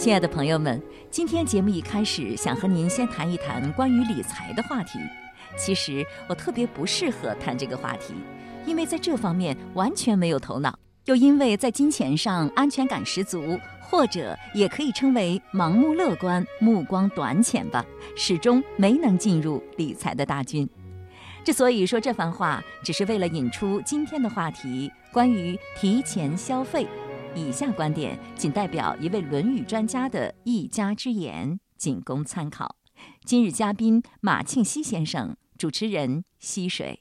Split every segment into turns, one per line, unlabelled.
亲爱的朋友们，今天节目一开始想和您先谈一谈关于理财的话题。其实我特别不适合谈这个话题，因为在这方面完全没有头脑，又因为在金钱上安全感十足，或者也可以称为盲目乐观、目光短浅吧，始终没能进入理财的大军。之所以说这番话，只是为了引出今天的话题，关于提前消费。以下观点仅代表一位《论语》专家的一家之言，仅供参考。今日嘉宾马庆西先生，主持人溪水。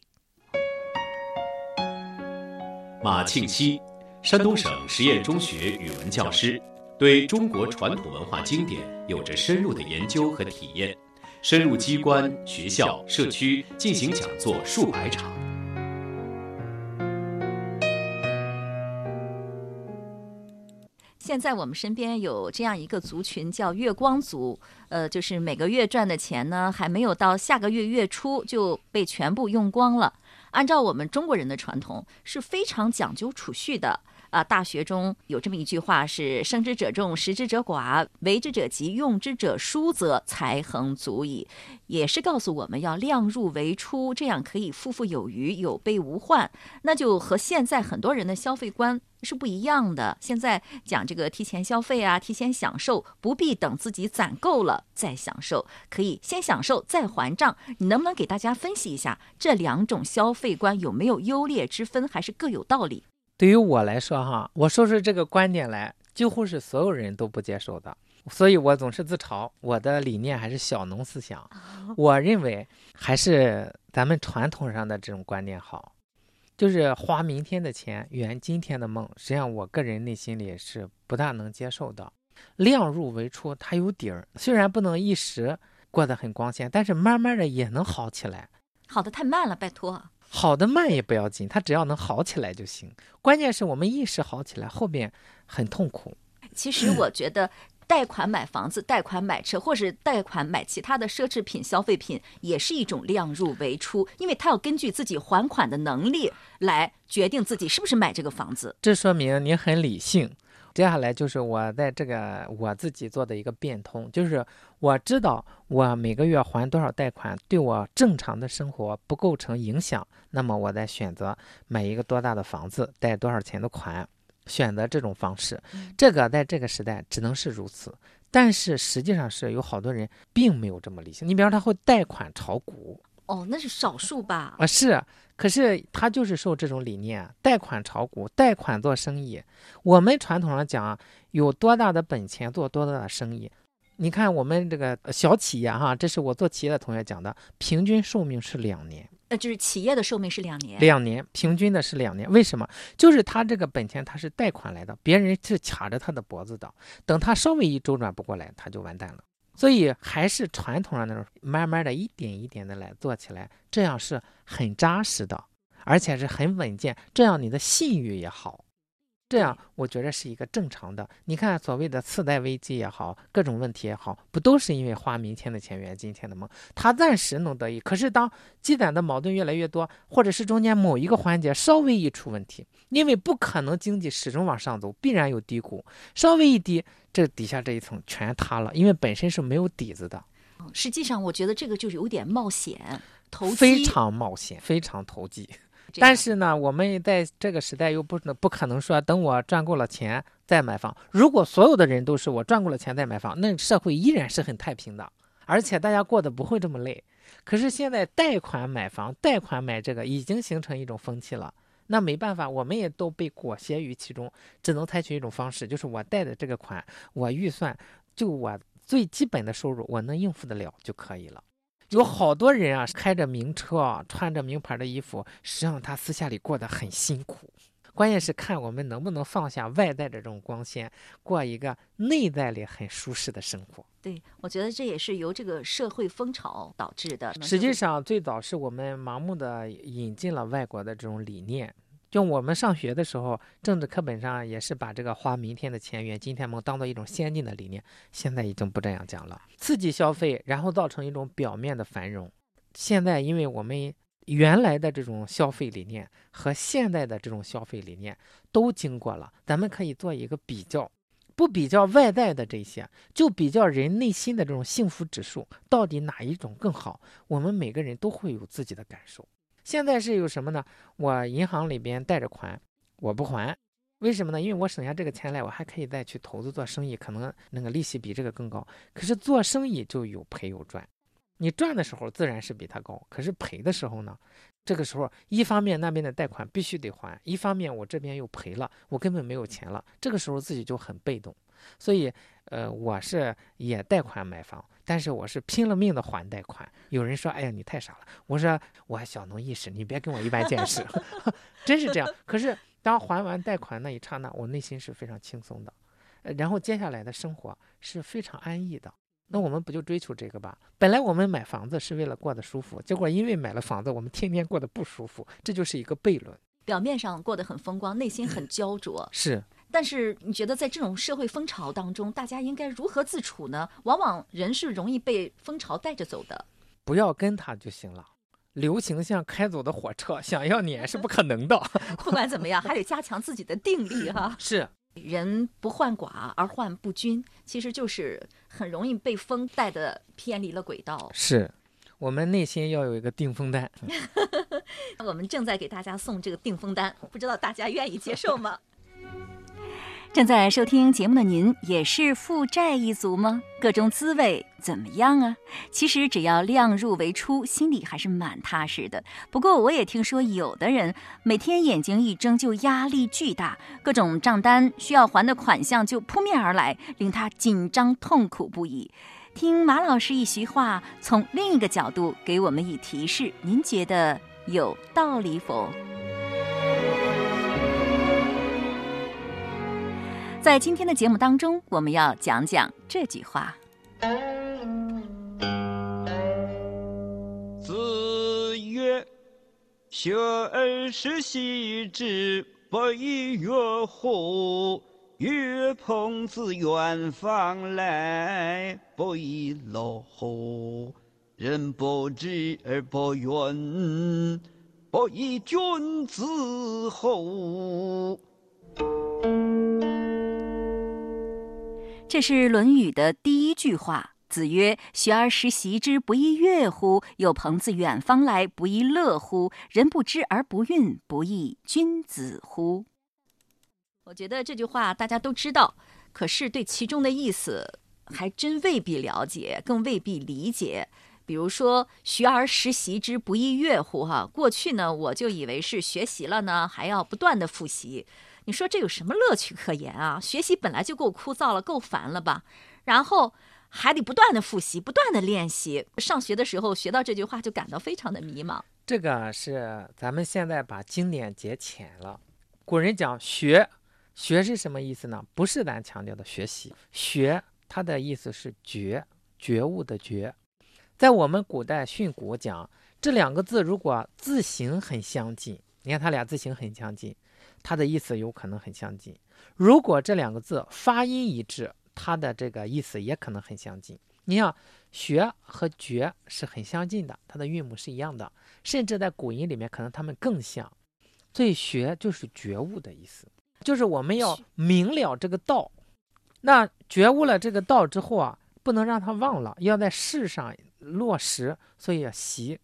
马庆西，山东省实验中学语文教师，对中国传统文化经典有着深入的研究和体验，深入机关、学校、社区进行讲座数百场。
现在我们身边有这样一个族群，叫月光族。呃，就是每个月赚的钱呢，还没有到下个月月初就被全部用光了。按照我们中国人的传统，是非常讲究储蓄的。啊，大学中有这么一句话是“生之者众，食之者寡，为之者急，用之者疏，则才恒足矣”，也是告诉我们要量入为出，这样可以富富有余，有备无患。那就和现在很多人的消费观是不一样的。现在讲这个提前消费啊，提前享受，不必等自己攒够了再享受，可以先享受再还账。你能不能给大家分析一下这两种消费观有没有优劣之分，还是各有道理？
对于我来说，哈，我说出这个观点来，几乎是所有人都不接受的，所以我总是自嘲我的理念还是小农思想。我认为还是咱们传统上的这种观念好，就是花明天的钱圆今天的梦。实际上，我个人内心里是不大能接受的。量入为出，它有底儿，虽然不能一时过得很光鲜，但是慢慢的也能好起来。
好的太慢了，拜托。
好的慢也不要紧，它只要能好起来就行。关键是我们一时好起来，后面很痛苦。
其实我觉得，贷款买房子、贷款买车，或是贷款买其他的奢侈品、消费品，也是一种量入为出，因为他要根据自己还款的能力来决定自己是不是买这个房子。
这说明您很理性。接下来就是我在这个我自己做的一个变通，就是我知道我每个月还多少贷款对我正常的生活不构成影响，那么我再选择买一个多大的房子，贷多少钱的款，选择这种方式。这个在这个时代只能是如此，但是实际上是有好多人并没有这么理性。你比方他会贷款炒股。
哦，那是少数吧？
啊，是，可是他就是受这种理念，贷款炒股，贷款做生意。我们传统上讲，有多大的本钱做多大的生意。你看我们这个小企业哈，这是我做企业的同学讲的，平均寿命是两年。
呃，就是企业的寿命是两年。
两年，平均的是两年。为什么？就是他这个本钱他是贷款来的，别人是卡着他的脖子的，等他稍微一周转不过来，他就完蛋了。所以还是传统的那种，慢慢的一点一点的来做起来，这样是很扎实的，而且是很稳健，这样你的信誉也好。这样我觉得是一个正常的。你看所谓的次贷危机也好，各种问题也好，不都是因为花明天的钱圆今天的梦？他暂时能得益，可是当积攒的矛盾越来越多，或者是中间某一个环节稍微一出问题，因为不可能经济始终往上走，必然有低谷，稍微一低，这底下这一层全塌了，因为本身是没有底子的。
实际上，我觉得这个就是有点冒险，投机，
非常冒险，非常投机。但是呢，我们在这个时代又不能不可能说等我赚够了钱再买房。如果所有的人都是我赚够了钱再买房，那社会依然是很太平的，而且大家过得不会这么累。可是现在贷款买房、贷款买这个已经形成一种风气了，那没办法，我们也都被裹挟于其中，只能采取一种方式，就是我贷的这个款，我预算就我最基本的收入我能应付得了就可以了。有好多人啊，开着名车啊，穿着名牌的衣服，实际上他私下里过得很辛苦。关键是看我们能不能放下外在的这种光鲜，过一个内在里很舒适的生活。
对，我觉得这也是由这个社会风潮导致的。
实际上，最早是我们盲目的引进了外国的这种理念。就我们上学的时候，政治课本上也是把这个花明天的钱圆今天梦当做一种先进的理念。现在已经不这样讲了，刺激消费，然后造成一种表面的繁荣。现在因为我们原来的这种消费理念和现在的这种消费理念都经过了，咱们可以做一个比较。不比较外在的这些，就比较人内心的这种幸福指数，到底哪一种更好？我们每个人都会有自己的感受。现在是有什么呢？我银行里边贷着款，我不还，为什么呢？因为我省下这个钱来，我还可以再去投资做生意，可能那个利息比这个更高。可是做生意就有赔有赚，你赚的时候自然是比他高，可是赔的时候呢？这个时候，一方面那边的贷款必须得还，一方面我这边又赔了，我根本没有钱了。这个时候自己就很被动，所以，呃，我是也贷款买房，但是我是拼了命的还贷款。有人说：“哎呀，你太傻了。”我说：“我还小农意识，你别跟我一般见识。”真是这样。可是当还完贷款那一刹那，我内心是非常轻松的，然后接下来的生活是非常安逸的。那我们不就追求这个吧？本来我们买房子是为了过得舒服，结果因为买了房子，我们天天过得不舒服，这就是一个悖论。
表面上过得很风光，内心很焦灼。
是，
但是你觉得在这种社会风潮当中，大家应该如何自处呢？往往人是容易被风潮带着走的，
不要跟他就行了。流行像开走的火车，想要撵是不可能的。
不管怎么样，还得加强自己的定力哈。
是。
人不患寡而患不均，其实就是很容易被风带的偏离了轨道。
是，我们内心要有一个定风丹。
我们正在给大家送这个定风丹，不知道大家愿意接受吗？正在收听节目的您，也是负债一族吗？各种滋味怎么样啊？其实只要量入为出，心里还是蛮踏实的。不过我也听说，有的人每天眼睛一睁就压力巨大，各种账单需要还的款项就扑面而来，令他紧张痛苦不已。听马老师一席话，从另一个角度给我们以提示，您觉得有道理否？在今天的节目当中，我们要讲讲这句话：“
子曰，学而时习之，不亦说乎？曰：朋自远方来，不亦乐乎？人不知而不愠，不亦君子乎？”
这是《论语》的第一句话。子曰：“学而时习之，不亦乐乎？有朋自远方来，不亦乐乎？人不知而不愠，不亦君子乎？”我觉得这句话大家都知道，可是对其中的意思还真未必了解，更未必理解。比如说“学而时习之，不亦乐乎？”哈，过去呢，我就以为是学习了呢，还要不断的复习。你说这有什么乐趣可言啊？学习本来就够枯燥了，够烦了吧？然后还得不断的复习，不断的练习。上学的时候学到这句话，就感到非常的迷茫。
这个是咱们现在把经典解浅了。古人讲学，学是什么意思呢？不是咱强调的学习，学它的意思是觉，觉悟的觉。在我们古代训诂讲这两个字，如果字形很相近，你看它俩字形很相近。它的意思有可能很相近，如果这两个字发音一致，它的这个意思也可能很相近。你像“学”和“觉”是很相近的，它的韵母是一样的，甚至在古音里面可能它们更像。所以“学”就是觉悟的意思，就是我们要明了这个道。那觉悟了这个道之后啊，不能让它忘了，要在世上落实，所以要习。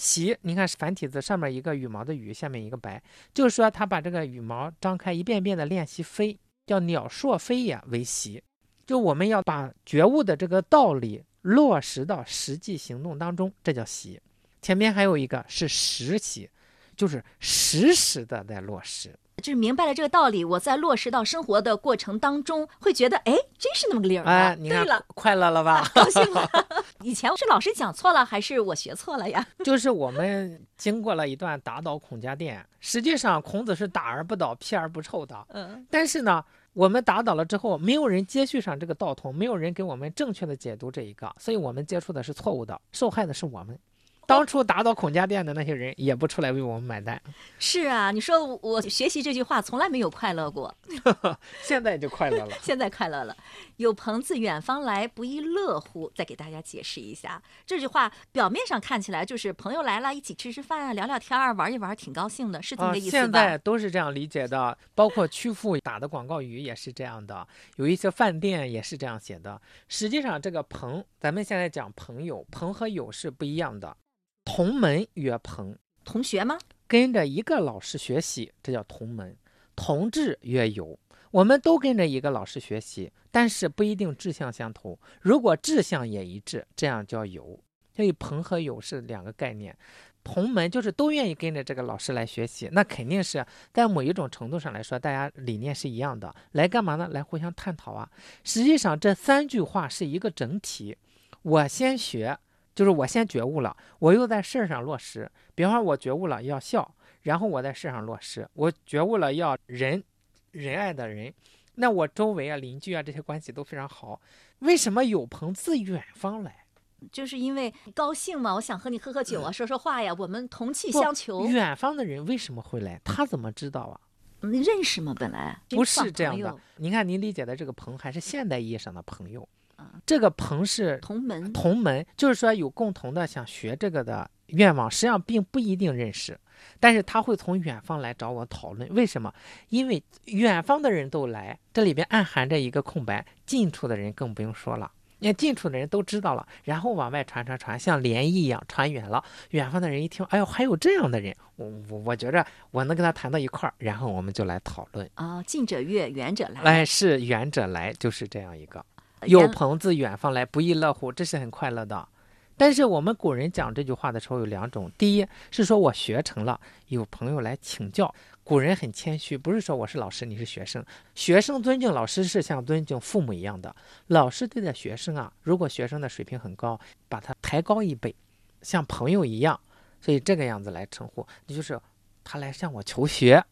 习，你看繁体字上面一个羽毛的羽，下面一个白，就是说他把这个羽毛张开，一遍遍的练习飞，叫鸟硕飞也为习。就我们要把觉悟的这个道理落实到实际行动当中，这叫习。前面还有一个是实习，就是实时的在落实。
就是明白了这个道理，我在落实到生活的过程当中，会觉得哎，真是那么个理儿
啊！
对了，
快乐了吧？
高兴了。以前是老师讲错了，还是我学错了呀？
就是我们经过了一段打倒孔家店，实际上孔子是打而不倒，批而不臭的。嗯。但是呢，我们打倒了之后，没有人接续上这个道统，没有人给我们正确的解读这一个，所以我们接触的是错误的，受害的是我们。当初打倒孔家店的那些人也不出来为我们买单，
是啊，你说我学习这句话从来没有快乐过，
现在就快乐了。
现在快乐了。有朋自远方来，不亦乐乎？再给大家解释一下这句话，表面上看起来就是朋友来了，一起吃吃饭啊，聊聊天儿，玩一玩，挺高兴的，是这
么，
个意思吧？
现在都是这样理解的，包括曲阜打的广告语也是这样的，有一些饭店也是这样写的。实际上，这个朋，咱们现在讲朋友，朋和友是不一样的。同门曰朋，
同学吗？
跟着一个老师学习，这叫同门；同志曰友，我们都跟着一个老师学习，但是不一定志向相同。如果志向也一致，这样叫友。所以朋和友是两个概念。同门就是都愿意跟着这个老师来学习，那肯定是在某一种程度上来说，大家理念是一样的。来干嘛呢？来互相探讨啊。实际上这三句话是一个整体。我先学。就是我先觉悟了，我又在事儿上落实。比方说，我觉悟了要孝，然后我在事上落实。我觉悟了要仁，仁爱的人，那我周围啊、邻居啊这些关系都非常好。为什么有朋自远方来？
就是因为高兴嘛，我想和你喝喝酒啊，说说话呀，我们同气相求。
远方的人为什么会来？他怎么知道啊？
嗯认识吗？本来
不是这样的
朋友。
您看，您理解的这个朋还是现代意义上的朋友
啊。
这个朋是
同门
同门，就是说有共同的想学这个的愿望，实际上并不一定认识，但是他会从远方来找我讨论。为什么？因为远方的人都来，这里边暗含着一个空白，近处的人更不用说了。因为近处的人都知道了，然后往外传传传，像涟漪一样传远了。远方的人一听，哎呦，还有这样的人，我我我觉着我能跟他谈到一块儿，然后我们就来讨论。
啊，近者悦，远者来。
哎，是远者来，就是这样一个。
原
有朋自远方来，不亦乐乎，这是很快乐的。但是我们古人讲这句话的时候有两种，第一是说我学成了，有朋友来请教。古人很谦虚，不是说我是老师，你是学生。学生尊敬老师是像尊敬父母一样的。老师对待学生啊，如果学生的水平很高，把他抬高一倍，像朋友一样，所以这个样子来称呼，你就是他来向我求学，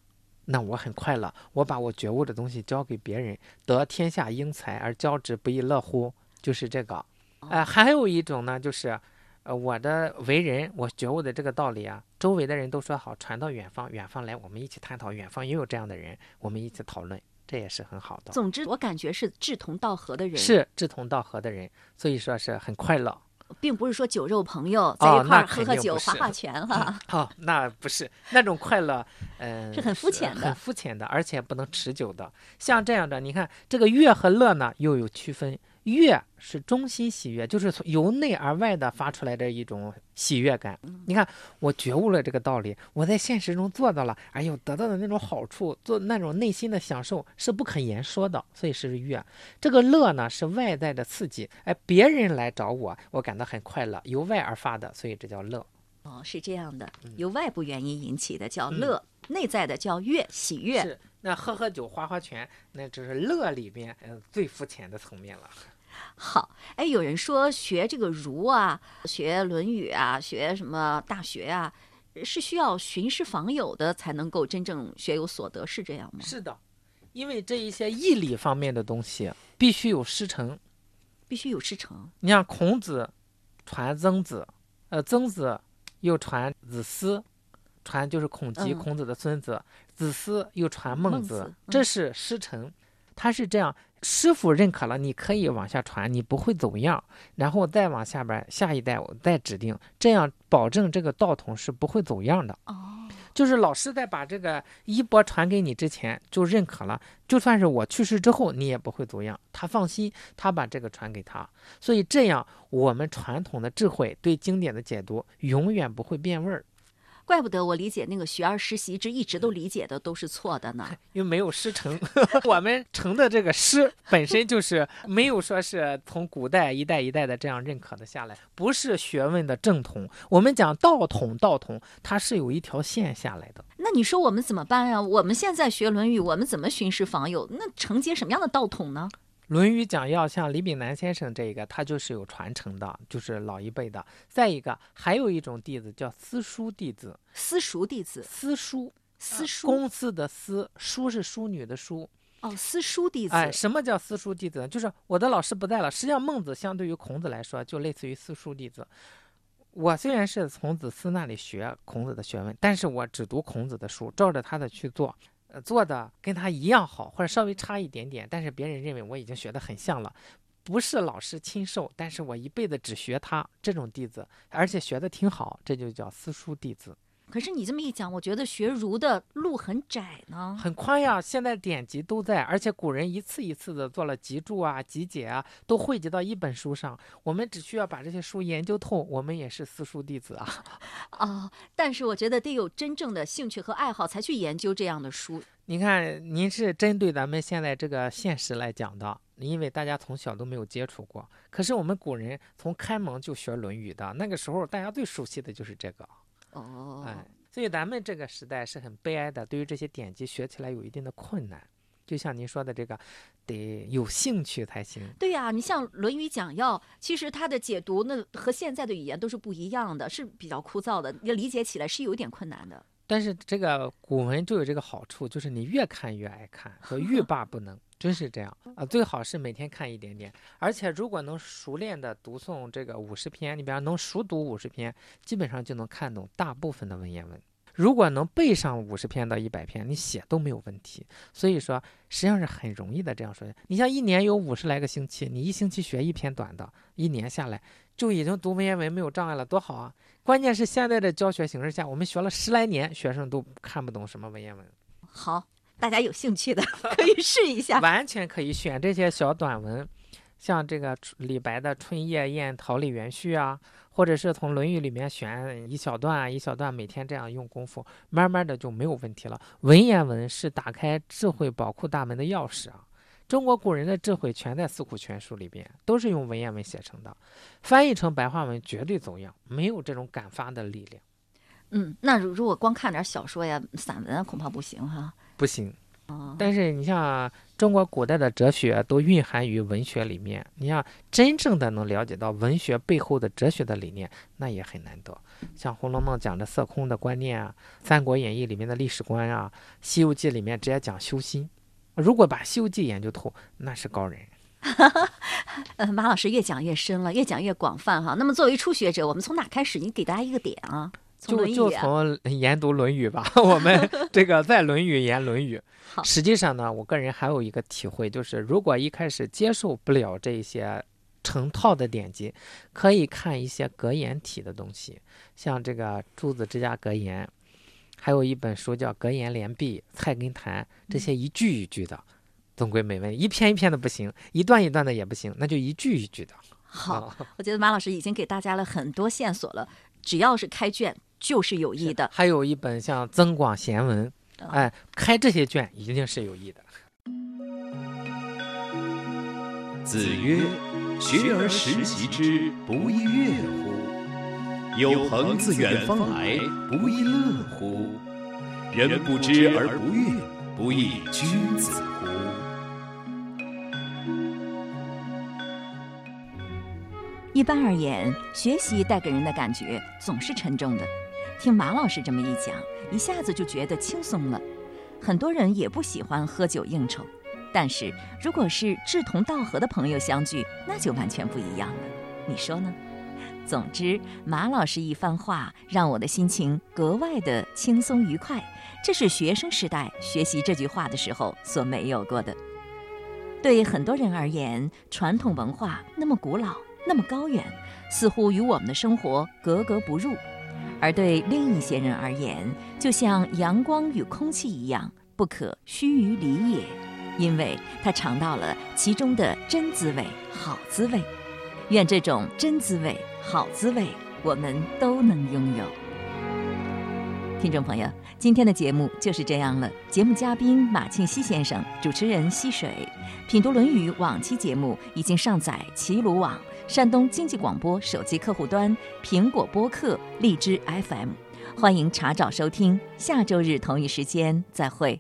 那我很快乐。我把我觉悟的东西交给别人，得天下英才而教之，不亦乐乎？就是这个。呃，还有一种呢，就是，呃，我的为人，我觉悟的这个道理啊，周围的人都说好，传到远方，远方来，我们一起探讨。远方也有这样的人，我们一起讨论，这也是很好的。
总之，我感觉是志同道合的人，，
是志同道合的人，所以说是很快乐。
并不是说酒肉朋友在一块儿喝喝酒、划划拳哈。
哦，那不是那种快乐，嗯、
是很肤浅的
很肤浅的，而且不能持久的。像这样的，你看这个乐和乐呢，又有区分。悦是中心喜悦，就是从由内而外的发出来的一种喜悦感。你看，我觉悟了这个道理，我在现实中做到了，哎呦，得到的那种好处，做那种内心的享受是不可言说的，所以是悦。这个乐呢是外在的刺激，哎，别人来找我，我感到很快乐，由外而发的，所以这叫乐。
哦，是这样的，
嗯
由外部原因引起的叫乐，内在的叫悦，喜悦。
是，那喝喝酒、划划拳，那只是乐里边呃最肤浅的层面了。
好，哎，有人说学这个儒啊，学《论语》啊，学什么大学啊，是需要寻师访友的才能够真正学有所得，是这样吗？
是的，因为这一些义理方面的东西必须有师承。
必须有师承。
你像孔子传曾子，呃，曾子又传子思，传就是孔吉、
嗯
孔子的孙子，子思又传孟子，
孟子嗯
这是师承。他是这样，师傅认可了，你可以往下传，你不会走样，然后再往下边下一代我再指定，这样保证这个道统是不会走样的。
哦，
就是老师在把这个衣钵传给你之前就认可了，就算是我去世之后，你也不会走样。他放心，他把这个传给他，所以这样我们传统的智慧对经典的解读永远不会变味儿，
怪不得我理解那个学而时习之，一直都理解的都是错的呢。
因为没有师承。我们承的这个师 本身就是没有说是从古代一代一代的这样认可的下来，不是学问的正统。我们讲道统，道统它是有一条线下来的。
那你说我们怎么办呀？我们现在学《论语》，我们怎么寻师访友？那承接什么样的道统呢？
《论语》讲要像李炳南先生这个，他就是有传承的，就是老一辈的。再一个，还有一种弟子叫私塾弟子，
私塾弟子，
私塾，
私塾
公司的私，淑是淑女的淑。
哦，私塾弟子。
哎，什么叫私塾弟子呢？就是我的老师不在了。实际上，孟子相对于孔子来说，就类似于私塾弟子。我虽然是从子思那里学孔子的学问，但是我只读孔子的书，照着他的去做，呃，做的跟他一样好，或者稍微差一点点，但是别人认为我已经学得很像了。不是老师亲授，但是我一辈子只学他这种弟子，而且学的挺好，这就叫私塾弟子。
可是你这么一讲，我觉得学儒的路很窄呢。
很宽呀，现在典籍都在，而且古人一次一次的做了集注啊、集解啊，都汇集到一本书上。我们只需要把这些书研究透，我们也是私塾弟子啊。
啊，但是我觉得得有真正的兴趣和爱好才去研究这样的书。
您看，您是针对咱们现在这个现实来讲的，因为大家从小都没有接触过。可是我们古人从开蒙就学《论语》的，那个时候大家最熟悉的就是这个。
哦，
哎，所以咱们这个时代是很悲哀的，对于这些典籍学起来有一定的困难。就像您说的这个，得有兴趣才行。
对呀，你像《论语讲要》，其实它的解读那和现在的语言都是不一样的，是比较枯燥的，要理解起来是有点困难的。
但是这个古文就有这个好处，就是你越看越爱看，和欲罢不能，真是这样啊！最好是每天看一点点，而且如果能熟练的读诵这个五十篇，你比方能熟读五十篇，基本上就能看懂大部分的文言文。如果能背上五十篇到一百篇，你写都没有问题。所以说，实际上是很容易的。这样说，你像一年有五十来个星期，你一星期学一篇短的，一年下来就已经读文言文没有障碍了，多好啊！关键是现在的教学形式下，我们学了十来年，学生都看不懂什么文言文。
好，大家有兴趣的可以试一下，
完全可以选这些小短文，像这个李白的《春夜宴桃李园序》啊。或者是从《论语》里面选一小段一小段，每天这样用功夫，慢慢的就没有问题了。文言文是打开智慧宝库大门的钥匙啊！中国古人的智慧全在《四库全书》里边，都是用文言文写成的，翻译成白话文绝对走样，没有这种感发的力量。
嗯，那如如果光看点小说呀、散文啊，恐怕不行哈。
不行。但是你像中国古代的哲学都蕴含于文学里面，你像真正的能了解到文学背后的哲学的理念，那也很难得。像《红楼梦》讲的色空的观念啊，《三国演义》里面的历史观啊，《西游记》里面直接讲修心。如果把《西游记》研究透，那是高人。
呃，马老师越讲越深了，越讲越广泛哈。那么作为初学者，我们从哪开始？你给大家一个点啊。
就就从研读《论语》吧，我们 这个在《论语》研《论语》。实际上呢，我个人还有一个体会，就是如果一开始接受不了这些成套的典籍，可以看一些格言体的东西，像这个《朱子之家格言》，还有一本书叫《格言联璧》《菜根谭》，这些一句一句的，总归没问题。一篇一篇的不行，一段一段的也不行，那就一句一句的。
好，我觉得马老师已经给大家了很多线索了，只要是开卷。就是有益的，
还有一本像《增广贤文》，哎，开这些卷一定是有益的。
子曰：“学而时习之，不亦说乎？有朋自远方来，不亦乐乎？人不知而不愠，不亦君子乎？”
一般而言，学习带给人的感觉总是沉重的。听马老师这么一讲，一下子就觉得轻松了。很多人也不喜欢喝酒应酬，但是如果是志同道合的朋友相聚，那就完全不一样了。你说呢？总之，马老师一番话让我的心情格外的轻松愉快，这是学生时代学习这句话的时候所没有过的。对很多人而言，传统文化那么古老，那么高远，似乎与我们的生活格格不入。而对另一些人而言，就像阳光与空气一样，不可须臾离也，因为他尝到了其中的真滋味、好滋味。愿这种真滋味、好滋味，我们都能拥有。听众朋友，今天的节目就是这样了。节目嘉宾马庆西先生，主持人溪水，品读《论语》往期节目已经上载齐鲁网。山东经济广播手机客户端、苹果播客、荔枝 FM，欢迎查找收听。下周日同一时间再会。